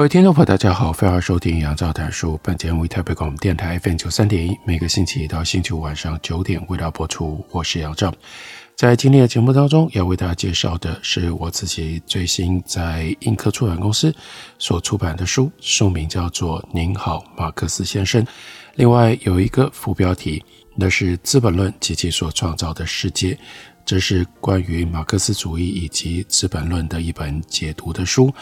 各位听众朋友，大家好，欢迎收听杨照谈书。本节目为台北广播电台 FM 九三点一，每个星期一到星期五晚上九点为大家播出。我是杨照，在今天的节目当中，要为大家介绍的是我自己最新在印刻出版公司所出版的书，书名叫做《您好，马克思先生》。另外有一个副标题，那是《资本论及其所创造的世界》。这是关于马克思主义以及《资本论》的一本解读的书。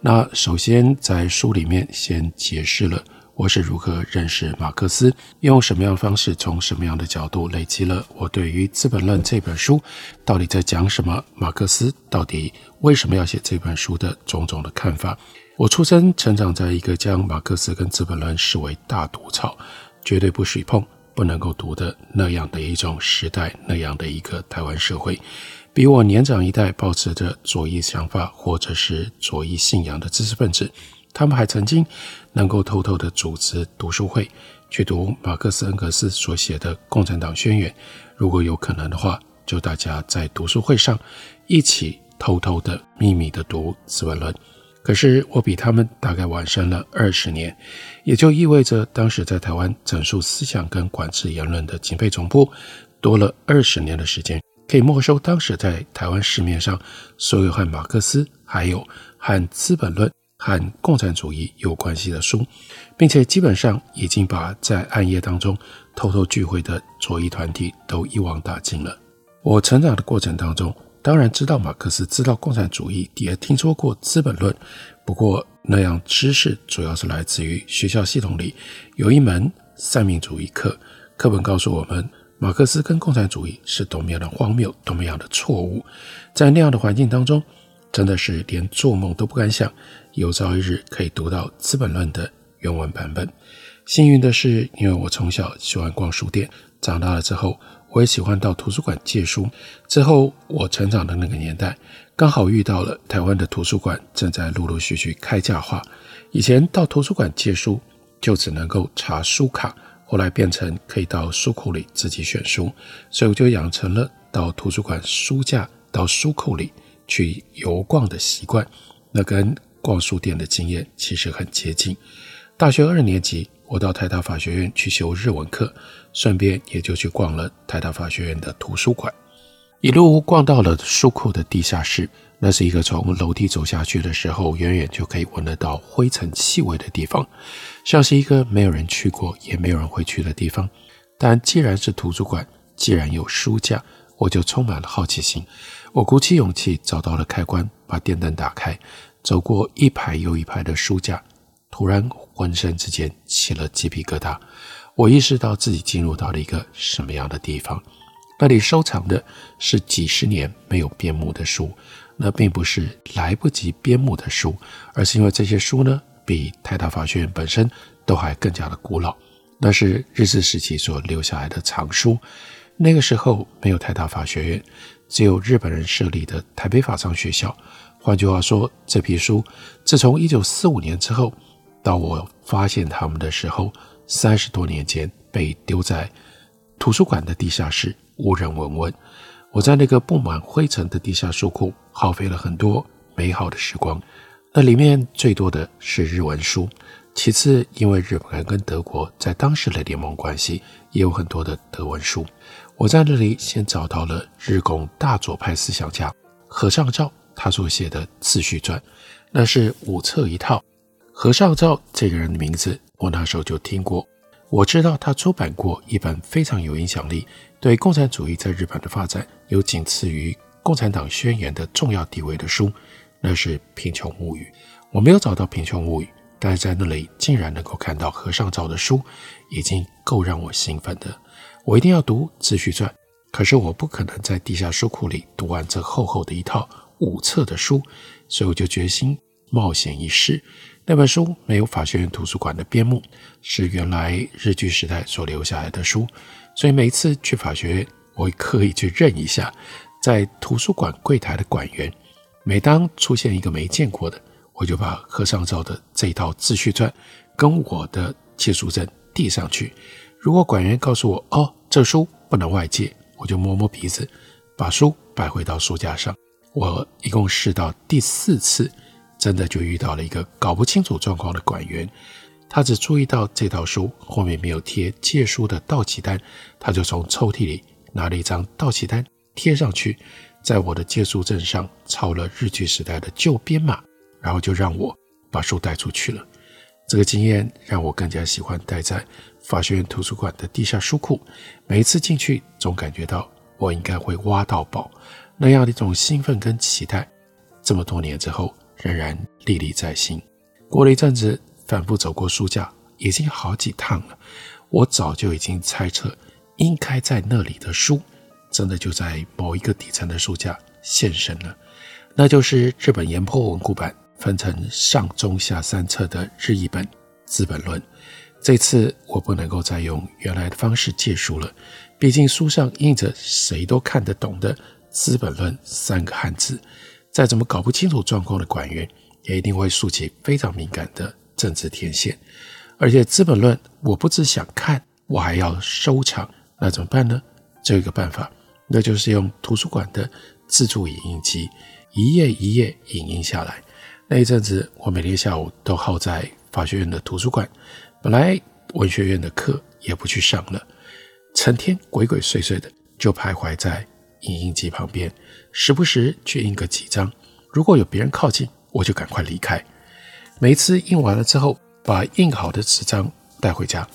那首先在书里面先解释了我是如何认识马克思，用什么样的方式，从什么样的角度累积了我对于《资本论》这本书到底在讲什么，马克思到底为什么要写这本书的种种的看法。我出生成长在一个将马克思跟《资本论》视为大毒草，绝对不许碰。不能够读的那样的一种时代，那样的一个台湾社会，比我年长一代抱持着左翼想法或者是左翼信仰的知识分子，他们还曾经能够偷偷的组织读书会，去读马克思恩格斯所写的《共产党宣言》。如果有可能的话，就大家在读书会上一起偷偷的秘密的读《资本论》。可是我比他们大概晚生了二十年，也就意味着当时在台湾整肃思想跟管制言论的警备总部多了二十年的时间，可以没收当时在台湾市面上所有和马克思、还有和《资本论》和共产主义有关系的书，并且基本上已经把在暗夜当中偷偷聚会的左翼团体都一网打尽了。我成长的过程当中。当然知道马克思，知道共产主义，也听说过《资本论》。不过那样知识主要是来自于学校系统里有一门三民主义课，课本告诉我们，马克思跟共产主义是多么样的荒谬，多么样的错误。在那样的环境当中，真的是连做梦都不敢想，有朝一日可以读到《资本论》的原文版本。幸运的是，因为我从小喜欢逛书店，长大了之后。我也喜欢到图书馆借书。之后，我成长的那个年代，刚好遇到了台湾的图书馆正在陆陆续续开架化。以前到图书馆借书，就只能够查书卡，后来变成可以到书库里自己选书，所以我就养成了到图书馆书架、到书库里去游逛的习惯。那跟逛书店的经验其实很接近。大学二年级，我到台大法学院去修日文课，顺便也就去逛了台大法学院的图书馆，一路逛到了书库的地下室。那是一个从楼梯走下去的时候，远远就可以闻得到灰尘气味的地方，像是一个没有人去过也没有人会去的地方。但既然是图书馆，既然有书架，我就充满了好奇心。我鼓起勇气找到了开关，把电灯打开，走过一排又一排的书架。突然，浑身之间起了鸡皮疙瘩。我意识到自己进入到了一个什么样的地方？那里收藏的是几十年没有编目的书。那并不是来不及编目的书，而是因为这些书呢，比台大法学院本身都还更加的古老。那是日治时期所留下来的藏书。那个时候没有台大法学院，只有日本人设立的台北法商学校。换句话说，这批书自从一九四五年之后。到我发现他们的时候，三十多年前被丢在图书馆的地下室，无人闻闻。我在那个布满灰尘的地下书库耗费了很多美好的时光。那里面最多的是日文书，其次因为日本人跟德国在当时的联盟关系，也有很多的德文书。我在那里先找到了日共大左派思想家河上照他所写的《次序传》，那是五册一套。河上照这个人的名字，我那时候就听过。我知道他出版过一本非常有影响力、对共产主义在日本的发展有仅次于《共产党宣言》的重要地位的书，那是《贫穷物语》。我没有找到《贫穷物语》，但是在那里竟然能够看到河上照的书，已经够让我兴奋的。我一定要读《次序传》，可是我不可能在地下书库里读完这厚厚的一套五册的书，所以我就决心冒险一试。那本书没有法学院图书馆的编目，是原来日据时代所留下来的书，所以每一次去法学院，我会刻意去认一下，在图书馆柜台的馆员。每当出现一个没见过的，我就把和尚照的这一套自序传跟我的借书证递上去。如果馆员告诉我：“哦，这书不能外借”，我就摸摸鼻子，把书摆回到书架上。我一共试到第四次，真的就遇到了一个搞不清楚状况的馆员。他只注意到这套书后面没有贴借书的到期单，他就从抽屉里拿了一张到期单贴上去。在我的借书证上抄了日据时代的旧编码，然后就让我把书带出去了。这个经验让我更加喜欢待在法学院图书馆的地下书库。每一次进去，总感觉到我应该会挖到宝，那样的一种兴奋跟期待，这么多年之后仍然历历在心。过了一阵子，反复走过书架，已经好几趟了，我早就已经猜测应该在那里的书。真的就在某一个底层的书架现身了，那就是日本岩波文库版分成上中下三册的日译本《资本论》。这次我不能够再用原来的方式借书了，毕竟书上印着谁都看得懂的《资本论》三个汉字，再怎么搞不清楚状况的馆员也一定会竖起非常敏感的政治天线。而且《资本论》我不只想看，我还要收藏，那怎么办呢？只有一个办法。那就是用图书馆的自助影印机，一页一页影印下来。那一阵子，我每天下午都耗在法学院的图书馆，本来文学院的课也不去上了，成天鬼鬼祟祟的就徘徊在影印机旁边，时不时去印个几张。如果有别人靠近，我就赶快离开。每次印完了之后，把印好的纸张带回家，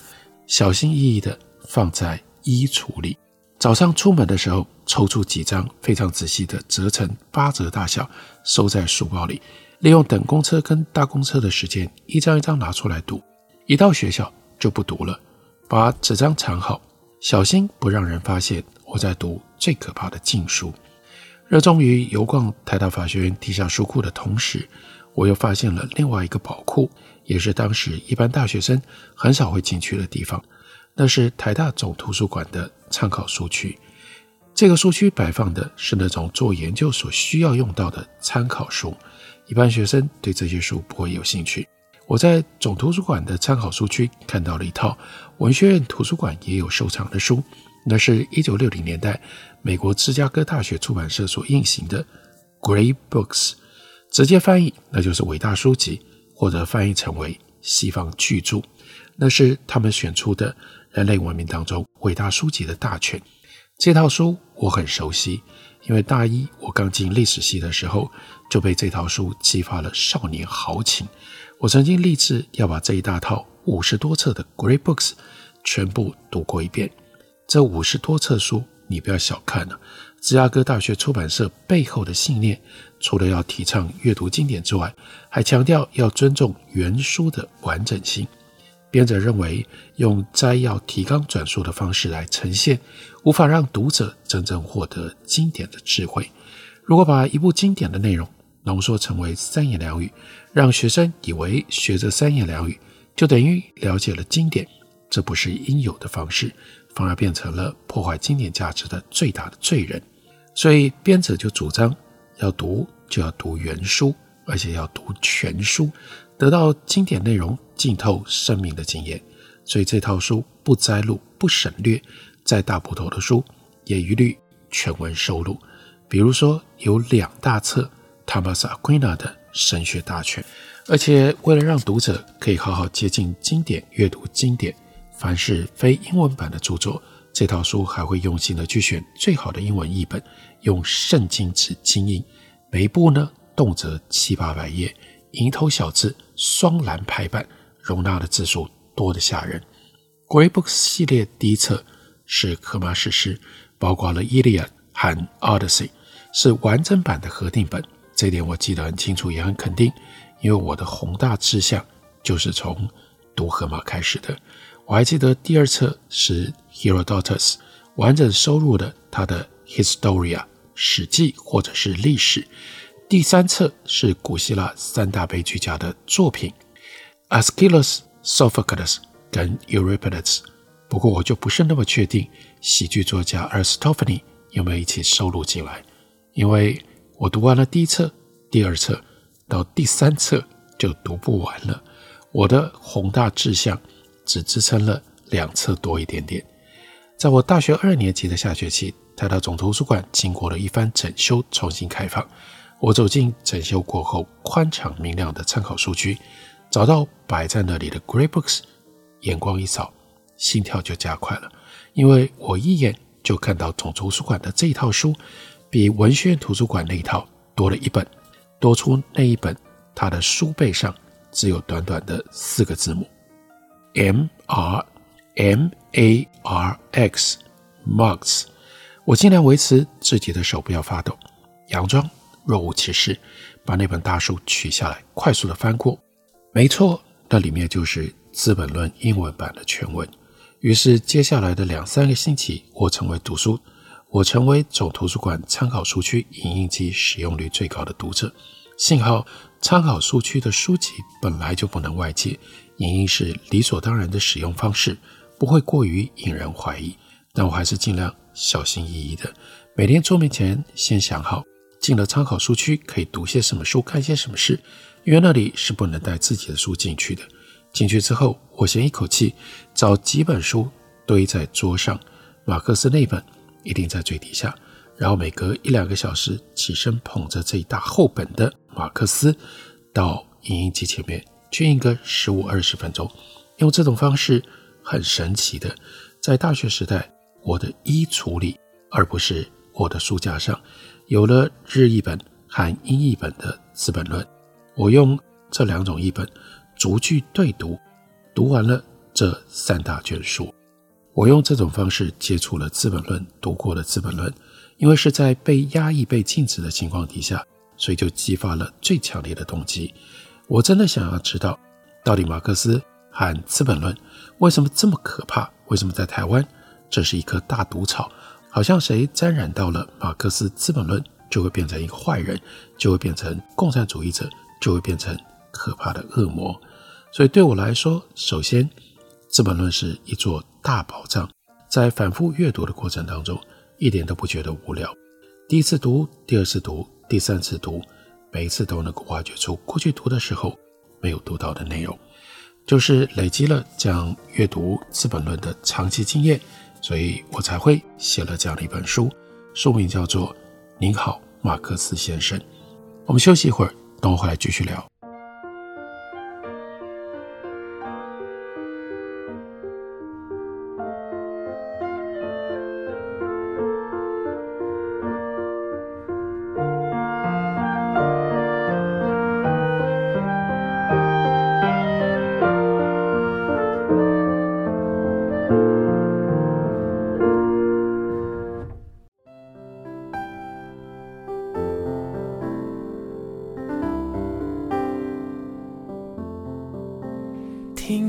小心翼翼地放在衣橱里。早上出门的时候，抽出几张非常仔细的折成八折大小，收在书包里。利用等公车跟搭公车的时间，一张一张拿出来读。一到学校就不读了，把纸张藏好，小心不让人发现我在读最可怕的禁书。热衷于游逛台大法学院地下书库的同时，我又发现了另外一个宝库，也是当时一般大学生很少会进去的地方。那是台大总图书馆的参考书区，这个书区摆放的是那种做研究所需要用到的参考书，一般学生对这些书不会有兴趣。我在总图书馆的参考书区看到了一套文学院图书馆也有收藏的书，那是一九六零年代美国芝加哥大学出版社所印行的 Great Books，直接翻译那就是伟大书籍，或者翻译成为西方巨著，那是他们选出的。人类文明当中伟大书籍的大全，这套书我很熟悉，因为大一我刚进历史系的时候就被这套书激发了少年豪情。我曾经立志要把这一大套五十多册的 Great Books 全部读过一遍。这五十多册书，你不要小看了，芝加哥大学出版社背后的信念，除了要提倡阅读经典之外，还强调要尊重原书的完整性。编者认为，用摘要、提纲、转述的方式来呈现，无法让读者真正获得经典的智慧。如果把一部经典的内容浓缩成为三言两语，让学生以为学这三言两语就等于了解了经典，这不是应有的方式，反而变成了破坏经典价值的最大的罪人。所以，编者就主张要读就要读原书，而且要读全书。得到经典内容浸透生命的经验，所以这套书不摘录、不省略，再大部头的书也一律全文收录。比如说有两大册 Thomas Aquinas 的神学大全，而且为了让读者可以好好接近经典、阅读经典，凡是非英文版的著作，这套书还会用心的去选最好的英文译本，用圣经纸精印，每一部呢动辄七八百页。蝇头小字，双栏排版，容纳的字数多得吓人。Great Books 系列第一册是荷马史诗，包括了《伊利亚》和《Odyssey》，是完整版的合订本。这点我记得很清楚，也很肯定，因为我的宏大志向就是从读荷马开始的。我还记得第二册是 Herodotus，完整收录的他的《Historia》史记或者是历史。第三册是古希腊三大悲剧家的作品，Aeschylus、Sophocles 跟 Euripides。不过我就不是那么确定喜剧作家 Aristophanes 有没有一起收录进来，因为我读完了第一册、第二册，到第三册就读不完了。我的宏大志向只支撑了两册多一点点。在我大学二年级的下学期，台大总图书馆经过了一番整修，重新开放。我走进整修过后宽敞明亮的参考书区，找到摆在那里的 Great Books，眼光一扫，心跳就加快了，因为我一眼就看到总图书馆的这一套书，比文学院图书馆那一套多了一本，多出那一本，它的书背上只有短短的四个字母：M R M A R X Marx。我尽量维持自己的手不要发抖，佯装若无其事，把那本大书取下来，快速的翻过。没错，那里面就是《资本论》英文版的全文。于是接下来的两三个星期，我成为读书，我成为总图书馆参考书区影印机使用率最高的读者。幸好参考书区的书籍本来就不能外借，影音是理所当然的使用方式，不会过于引人怀疑。但我还是尽量。小心翼翼的，每天桌面前先想好，进了参考书区可以读些什么书，看些什么事，因为那里是不能带自己的书进去的。进去之后，我先一口气找几本书堆在桌上，马克思那本一定在最底下，然后每隔一两个小时起身捧着这一大厚本的马克思到影音机前面去印个十五二十分钟。用这种方式很神奇的，在大学时代。我的衣橱里，而不是我的书架上，有了日译本和英译本的《资本论》。我用这两种译本逐句对读，读完了这三大卷书。我用这种方式接触了《资本论》，读过了《资本论》，因为是在被压抑、被禁止的情况底下，所以就激发了最强烈的动机。我真的想要知道，到底马克思和《资本论》为什么这么可怕？为什么在台湾？这是一棵大毒草，好像谁沾染到了马克思《资本论》，就会变成一个坏人，就会变成共产主义者，就会变成可怕的恶魔。所以对我来说，首先，《资本论》是一座大宝藏，在反复阅读的过程当中，一点都不觉得无聊。第一次读，第二次读，第三次读，每一次都能够挖掘出过去读的时候没有读到的内容，就是累积了这样阅读《资本论》的长期经验。所以我才会写了这样的一本书，书名叫做《您好，马克思先生》。我们休息一会儿，等我回来继续聊。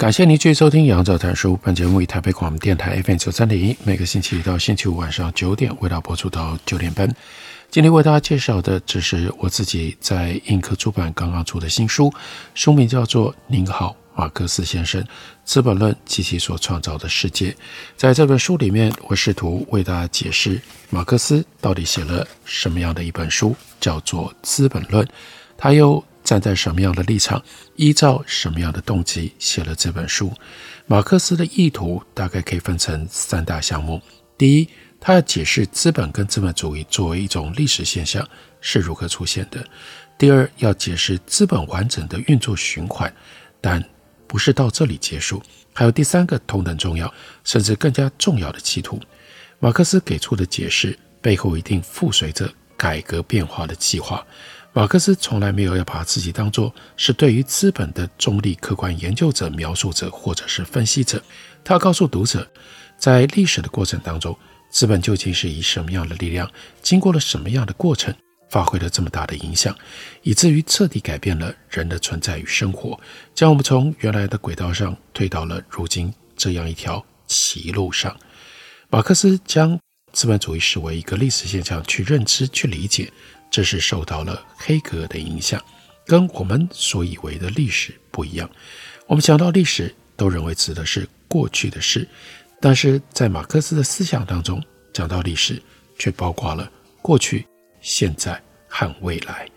感谢您继续收听《杨照谈书》。本节目以台北广播电台 FM 九三点一，每个星期一到星期五晚上九点为大家播出到九点半。今天为大家介绍的，只是我自己在印刻出版刚刚出的新书，书名叫做《您好，马克思先生：资本论及其所创造的世界》。在这本书里面，我试图为大家解释马克思到底写了什么样的一本书，叫做《资本论》，他又。站在什么样的立场，依照什么样的动机写了这本书？马克思的意图大概可以分成三大项目：第一，他要解释资本跟资本主义作为一种历史现象是如何出现的；第二，要解释资本完整的运作循环，但不是到这里结束，还有第三个同等重要，甚至更加重要的企图。马克思给出的解释背后一定附随着改革变化的计划。马克思从来没有要把自己当作是对于资本的中立客观研究者、描述者或者是分析者。他告诉读者，在历史的过程当中，资本究竟是以什么样的力量，经过了什么样的过程，发挥了这么大的影响，以至于彻底改变了人的存在与生活，将我们从原来的轨道上推到了如今这样一条歧路上。马克思将资本主义视为一个历史现象去认知、去理解。这是受到了黑格尔的影响，跟我们所以为的历史不一样。我们想到历史，都认为指的是过去的事，但是在马克思的思想当中，讲到历史，却包括了过去、现在和未来。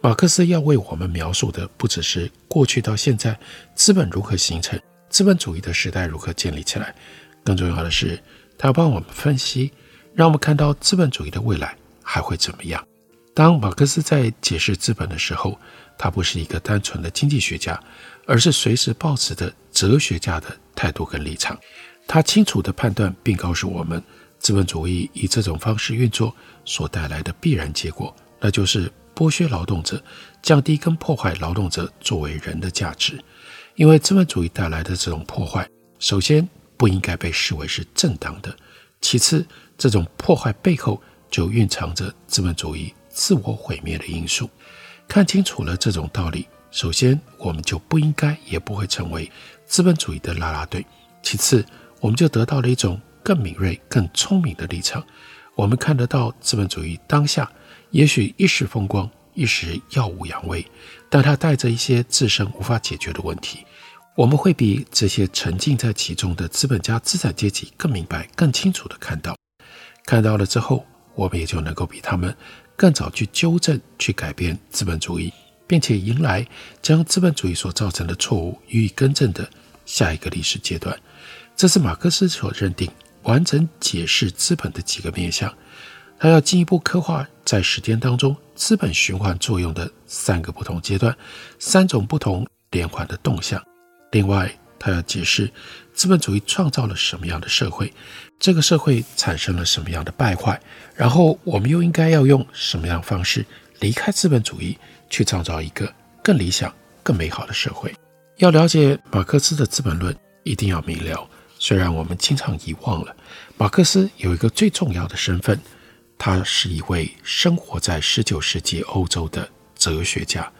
马克思要为我们描述的，不只是过去到现在资本如何形成，资本主义的时代如何建立起来，更重要的是，他要帮我们分析，让我们看到资本主义的未来还会怎么样。当马克思在解释资本的时候，他不是一个单纯的经济学家，而是随时抱持着哲学家的态度跟立场。他清楚地判断并告诉我们，资本主义以这种方式运作所带来的必然结果，那就是剥削劳动者，降低跟破坏劳动者作为人的价值。因为资本主义带来的这种破坏，首先不应该被视为是正当的，其次，这种破坏背后就蕴藏着资本主义。自我毁灭的因素，看清楚了这种道理，首先我们就不应该也不会成为资本主义的啦啦队。其次，我们就得到了一种更敏锐、更聪明的立场。我们看得到资本主义当下也许一时风光，一时耀武扬威，但它带着一些自身无法解决的问题。我们会比这些沉浸在其中的资本家资产阶级更明白、更清楚地看到。看到了之后，我们也就能够比他们。更早去纠正、去改变资本主义，并且迎来将资本主义所造成的错误予以更正的下一个历史阶段。这是马克思所认定完整解释资本的几个面向。他要进一步刻画在时间当中资本循环作用的三个不同阶段，三种不同连环的动向。另外，他要解释资本主义创造了什么样的社会。这个社会产生了什么样的败坏？然后我们又应该要用什么样的方式离开资本主义，去创造一个更理想、更美好的社会？要了解马克思的《资本论》，一定要明了。虽然我们经常遗忘了，马克思有一个最重要的身份，他是一位生活在十九世纪欧洲的哲学家。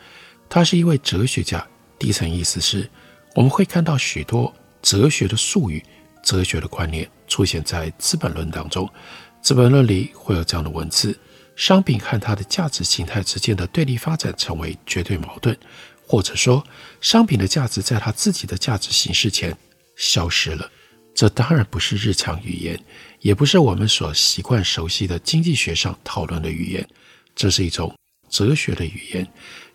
他是一位哲学家，第一层意思是，我们会看到许多哲学的术语。哲学的观念出现在《资本论》当中，《资本论》里会有这样的文字：商品和它的价值形态之间的对立发展成为绝对矛盾，或者说，商品的价值在它自己的价值形式前消失了。这当然不是日常语言，也不是我们所习惯熟悉的经济学上讨论的语言，这是一种哲学的语言。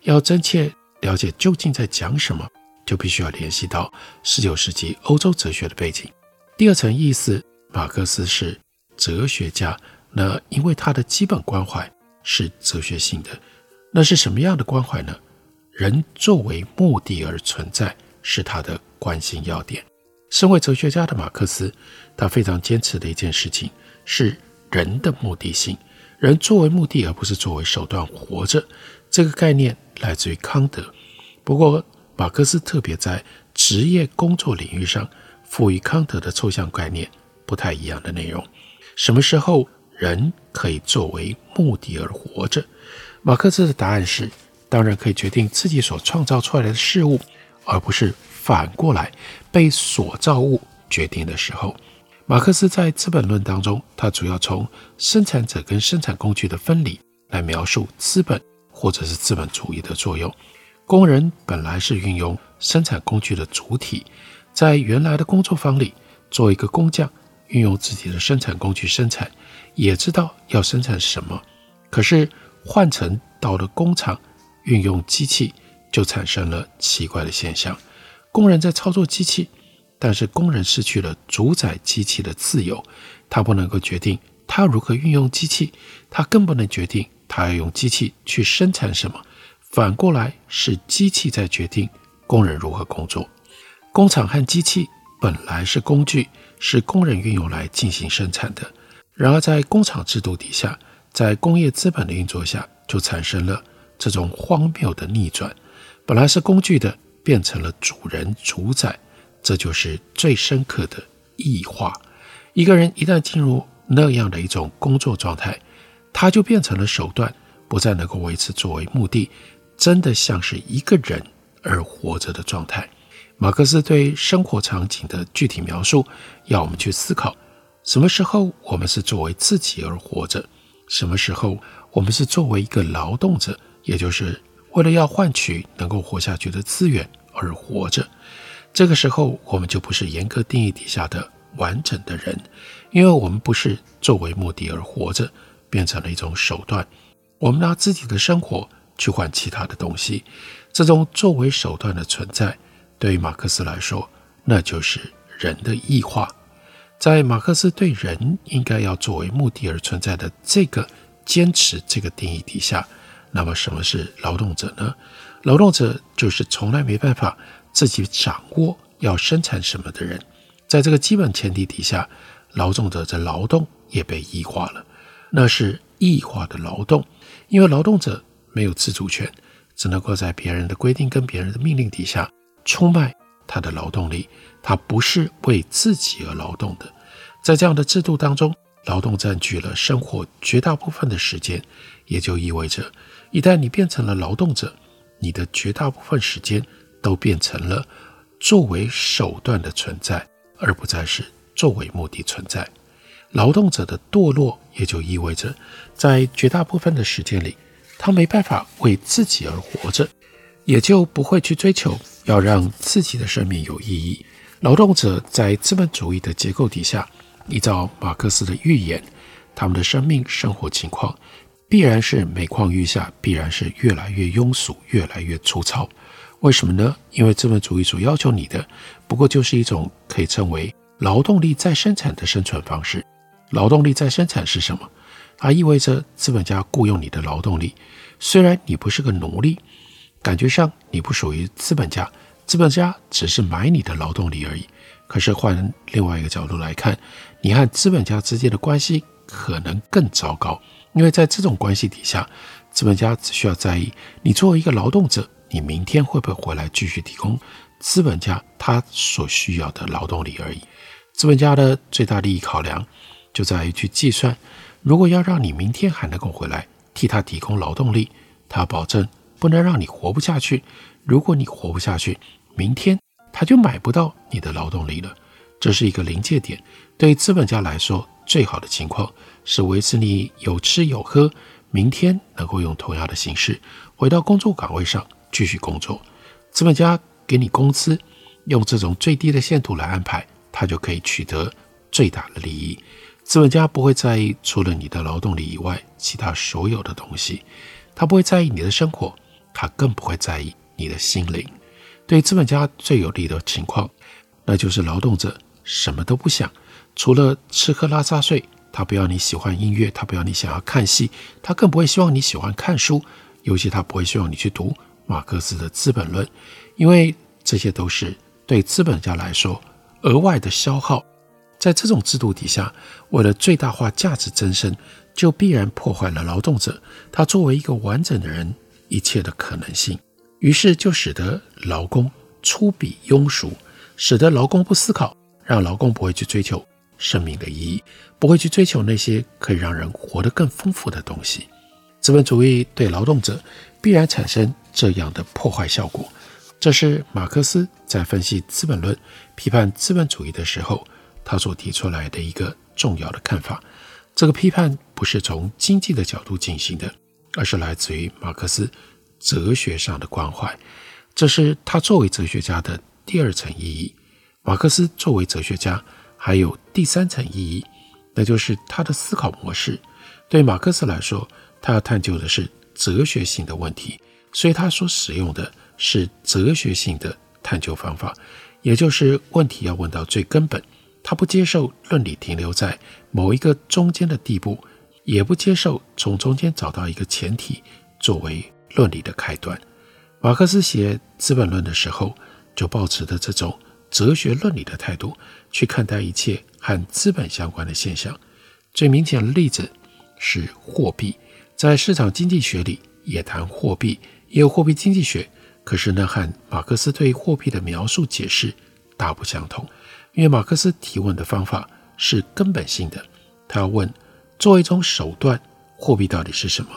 要真切了解究竟在讲什么，就必须要联系到十九世纪欧洲哲学的背景。第二层意思，马克思是哲学家，那因为他的基本关怀是哲学性的，那是什么样的关怀呢？人作为目的而存在，是他的关心要点。身为哲学家的马克思，他非常坚持的一件事情是人的目的性，人作为目的而不是作为手段活着。这个概念来自于康德，不过马克思特别在职业工作领域上。赋予康德的抽象概念不太一样的内容。什么时候人可以作为目的而活着？马克思的答案是：当然可以决定自己所创造出来的事物，而不是反过来被所造物决定的时候。马克思在《资本论》当中，他主要从生产者跟生产工具的分离来描述资本或者是资本主义的作用。工人本来是运用生产工具的主体。在原来的工作坊里，做一个工匠，运用自己的生产工具生产，也知道要生产什么。可是换成到了工厂，运用机器，就产生了奇怪的现象。工人在操作机器，但是工人失去了主宰机器的自由，他不能够决定他如何运用机器，他更不能决定他要用机器去生产什么。反过来是机器在决定工人如何工作。工厂和机器本来是工具，是工人运用来进行生产的。然而，在工厂制度底下，在工业资本的运作下，就产生了这种荒谬的逆转：本来是工具的，变成了主人主宰。这就是最深刻的异化。一个人一旦进入那样的一种工作状态，他就变成了手段，不再能够维持作为目的，真的像是一个人而活着的状态。马克思对生活场景的具体描述，要我们去思考。什么时候我们是作为自己而活着？什么时候我们是作为一个劳动者，也就是为了要换取能够活下去的资源而活着？这个时候，我们就不是严格定义底下的完整的人，因为我们不是作为目的而活着，变成了一种手段。我们拿自己的生活去换其他的东西，这种作为手段的存在，对于马克思来说，那就是人的异化。在马克思对人应该要作为目的而存在的这个坚持这个定义底下，那么什么是劳动者呢？劳动者就是从来没办法自己掌握要生产什么的人。在这个基本前提底下，劳动者的劳动也被异化了，那是异化的劳动，因为劳动者没有自主权，只能够在别人的规定跟别人的命令底下出卖他的劳动力。他不是为自己而劳动的，在这样的制度当中，劳动占据了生活绝大部分的时间，也就意味着，一旦你变成了劳动者，你的绝大部分时间都变成了作为手段的存在，而不再是作为目的存在。劳动者的堕落，也就意味着，在绝大部分的时间里，他没办法为自己而活着，也就不会去追求要让自己的生命有意义。劳动者在资本主义的结构底下，依照马克思的预言，他们的生命生活情况必然是每况愈下，必然是越来越庸俗，越来越粗糙。为什么呢？因为资本主义所要求你的，不过就是一种可以称为劳动力再生产的生存方式。劳动力再生产是什么？它意味着资本家雇佣你的劳动力，虽然你不是个奴隶，感觉上你不属于资本家。资本家只是买你的劳动力而已。可是换另外一个角度来看，你和资本家之间的关系可能更糟糕，因为在这种关系底下，资本家只需要在意你作为一个劳动者，你明天会不会回来继续提供资本家他所需要的劳动力而已。资本家的最大利益考量就在于去计算，如果要让你明天还能够回来替他提供劳动力，他保证不能让你活不下去。如果你活不下去，明天他就买不到你的劳动力了，这是一个临界点。对资本家来说，最好的情况是维持你有吃有喝，明天能够用同样的形式回到工作岗位上继续工作。资本家给你工资，用这种最低的限度来安排，他就可以取得最大的利益。资本家不会在意除了你的劳动力以外其他所有的东西，他不会在意你的生活，他更不会在意你的心灵。对资本家最有利的情况，那就是劳动者什么都不想，除了吃喝拉撒睡。他不要你喜欢音乐，他不要你想要看戏，他更不会希望你喜欢看书，尤其他不会希望你去读马克思的《资本论》，因为这些都是对资本家来说额外的消耗。在这种制度底下，为了最大化价值增生，就必然破坏了劳动者他作为一个完整的人一切的可能性。于是就使得劳工粗鄙庸俗，使得劳工不思考，让劳工不会去追求生命的意义，不会去追求那些可以让人活得更丰富的东西。资本主义对劳动者必然产生这样的破坏效果。这是马克思在分析《资本论》、批判资本主义的时候，他所提出来的一个重要的看法。这个批判不是从经济的角度进行的，而是来自于马克思。哲学上的关怀，这是他作为哲学家的第二层意义。马克思作为哲学家，还有第三层意义，那就是他的思考模式。对马克思来说，他要探究的是哲学性的问题，所以他所使用的是哲学性的探究方法，也就是问题要问到最根本。他不接受论理停留在某一个中间的地步，也不接受从中间找到一个前提作为。论理的开端，马克思写《资本论》的时候，就抱持着这种哲学论理的态度去看待一切和资本相关的现象。最明显的例子是货币，在市场经济学里也谈货币，也有货币经济学。可是呢，和马克思对货币的描述解释大不相同，因为马克思提问的方法是根本性的，他要问：作为一种手段，货币到底是什么？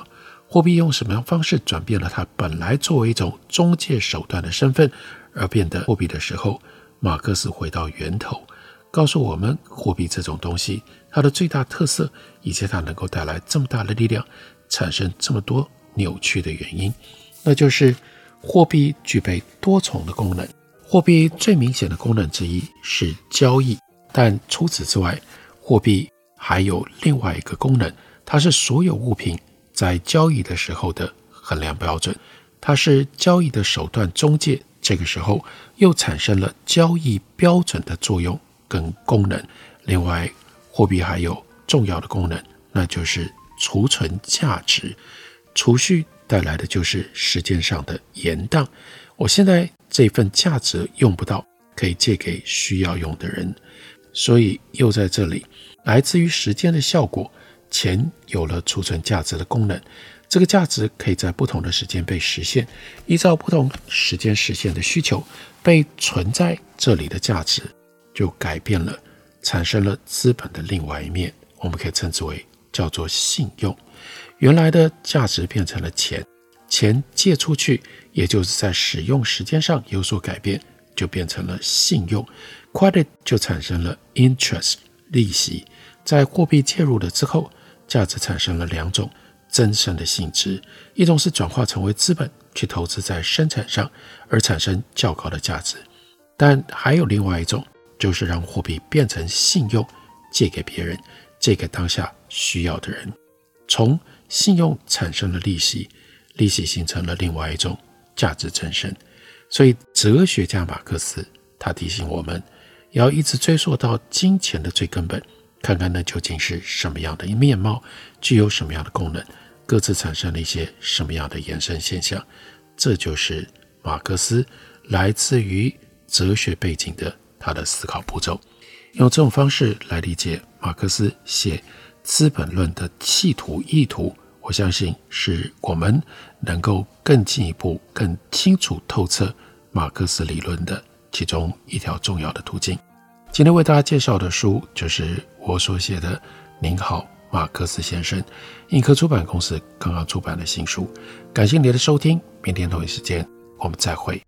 货币用什么样方式转变了它本来作为一种中介手段的身份，而变得货币的时候，马克思回到源头，告诉我们货币这种东西它的最大特色，以及它能够带来这么大的力量，产生这么多扭曲的原因，那就是。货币具备多重的功能，货币最明显的功能之一是交易，但除此之外，货币还有另外一个功能，它是所有物品在交易的时候的衡量标准，它是交易的手段中介，这个时候又产生了交易标准的作用跟功能。另外，货币还有重要的功能，那就是储存价值，储蓄。带来的就是时间上的延宕。我现在这份价值用不到，可以借给需要用的人，所以又在这里，来自于时间的效果，钱有了储存价值的功能。这个价值可以在不同的时间被实现，依照不同时间实现的需求，被存在这里的价值就改变了，产生了资本的另外一面，我们可以称之为叫做信用。原来的价值变成了钱，钱借出去，也就是在使用时间上有所改变，就变成了信用。Credit 就产生了 interest 利息。在货币介入了之后，价值产生了两种增生的性质：一种是转化成为资本去投资在生产上，而产生较高的价值；但还有另外一种，就是让货币变成信用，借给别人，借给当下需要的人，从。信用产生了利息，利息形成了另外一种价值增生。所以，哲学家马克思他提醒我们，要一直追溯到金钱的最根本，看看那究竟是什么样的面貌，具有什么样的功能，各自产生了一些什么样的衍生现象。这就是马克思来自于哲学背景的他的思考步骤。用这种方式来理解马克思写。《资本论》的企图意图，我相信是我们能够更进一步、更清楚透彻马克思理论的其中一条重要的途径。今天为大家介绍的书，就是我所写的《您好，马克思先生》，印科出版公司刚刚出版的新书。感谢您的收听，明天同一时间我们再会。